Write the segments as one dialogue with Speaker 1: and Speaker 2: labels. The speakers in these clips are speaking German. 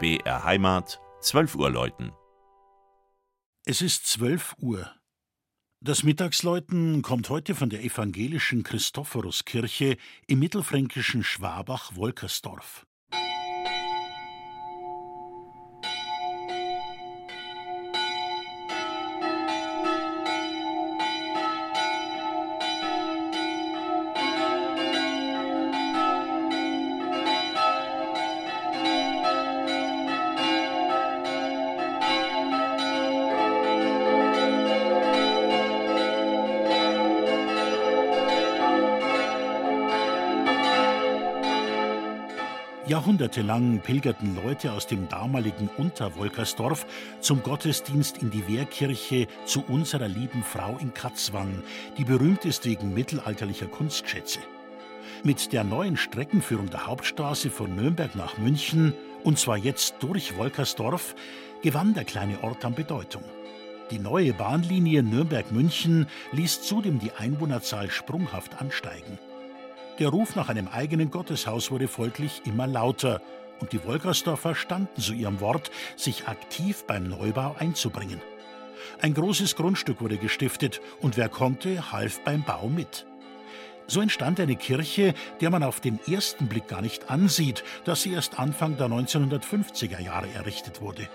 Speaker 1: BR Heimat, 12 Uhr läuten.
Speaker 2: Es ist 12 Uhr. Das Mittagsläuten kommt heute von der evangelischen Christophoruskirche im mittelfränkischen Schwabach-Wolkersdorf. Jahrhundertelang pilgerten Leute aus dem damaligen Unterwolkersdorf zum Gottesdienst in die Wehrkirche zu unserer lieben Frau in Katzwang, die berühmt ist wegen mittelalterlicher Kunstschätze. Mit der neuen Streckenführung der Hauptstraße von Nürnberg nach München, und zwar jetzt durch Wolkersdorf, gewann der kleine Ort an Bedeutung. Die neue Bahnlinie Nürnberg-München ließ zudem die Einwohnerzahl sprunghaft ansteigen. Der Ruf nach einem eigenen Gotteshaus wurde folglich immer lauter, und die Wolkersdorfer standen zu ihrem Wort, sich aktiv beim Neubau einzubringen. Ein großes Grundstück wurde gestiftet, und wer konnte, half beim Bau mit. So entstand eine Kirche, der man auf den ersten Blick gar nicht ansieht, dass sie erst Anfang der 1950er Jahre errichtet wurde.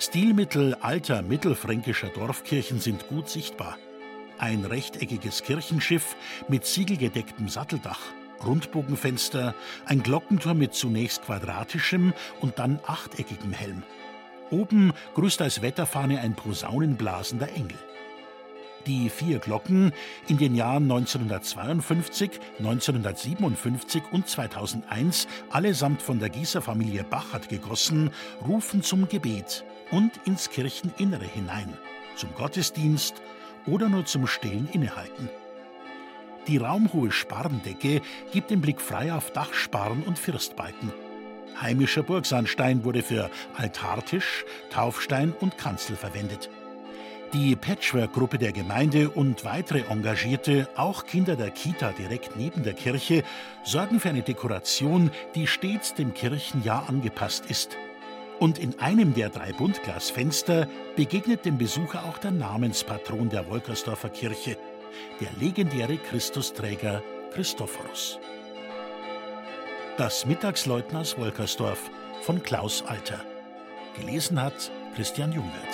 Speaker 2: Stilmittel alter mittelfränkischer Dorfkirchen sind gut sichtbar ein rechteckiges Kirchenschiff mit siegelgedecktem Satteldach, Rundbogenfenster, ein Glockenturm mit zunächst quadratischem und dann achteckigem Helm. Oben grüßt als Wetterfahne ein posaunenblasender Engel. Die vier Glocken, in den Jahren 1952, 1957 und 2001 allesamt von der Gießerfamilie Bachert gegossen, rufen zum Gebet und ins Kircheninnere hinein, zum Gottesdienst oder nur zum Stillen innehalten. Die raumhohe Sparrendecke gibt den Blick frei auf Dachsparren und Firstbalken. Heimischer Burgsandstein wurde für Altartisch, Taufstein und Kanzel verwendet. Die Patchwork-Gruppe der Gemeinde und weitere Engagierte, auch Kinder der Kita direkt neben der Kirche, sorgen für eine Dekoration, die stets dem Kirchenjahr angepasst ist. Und in einem der drei Buntglasfenster begegnet dem Besucher auch der Namenspatron der Wolkersdorfer Kirche, der legendäre Christusträger Christophorus. Das Mittagsleutners Wolkersdorf von Klaus Alter. Gelesen hat Christian Jungwirth.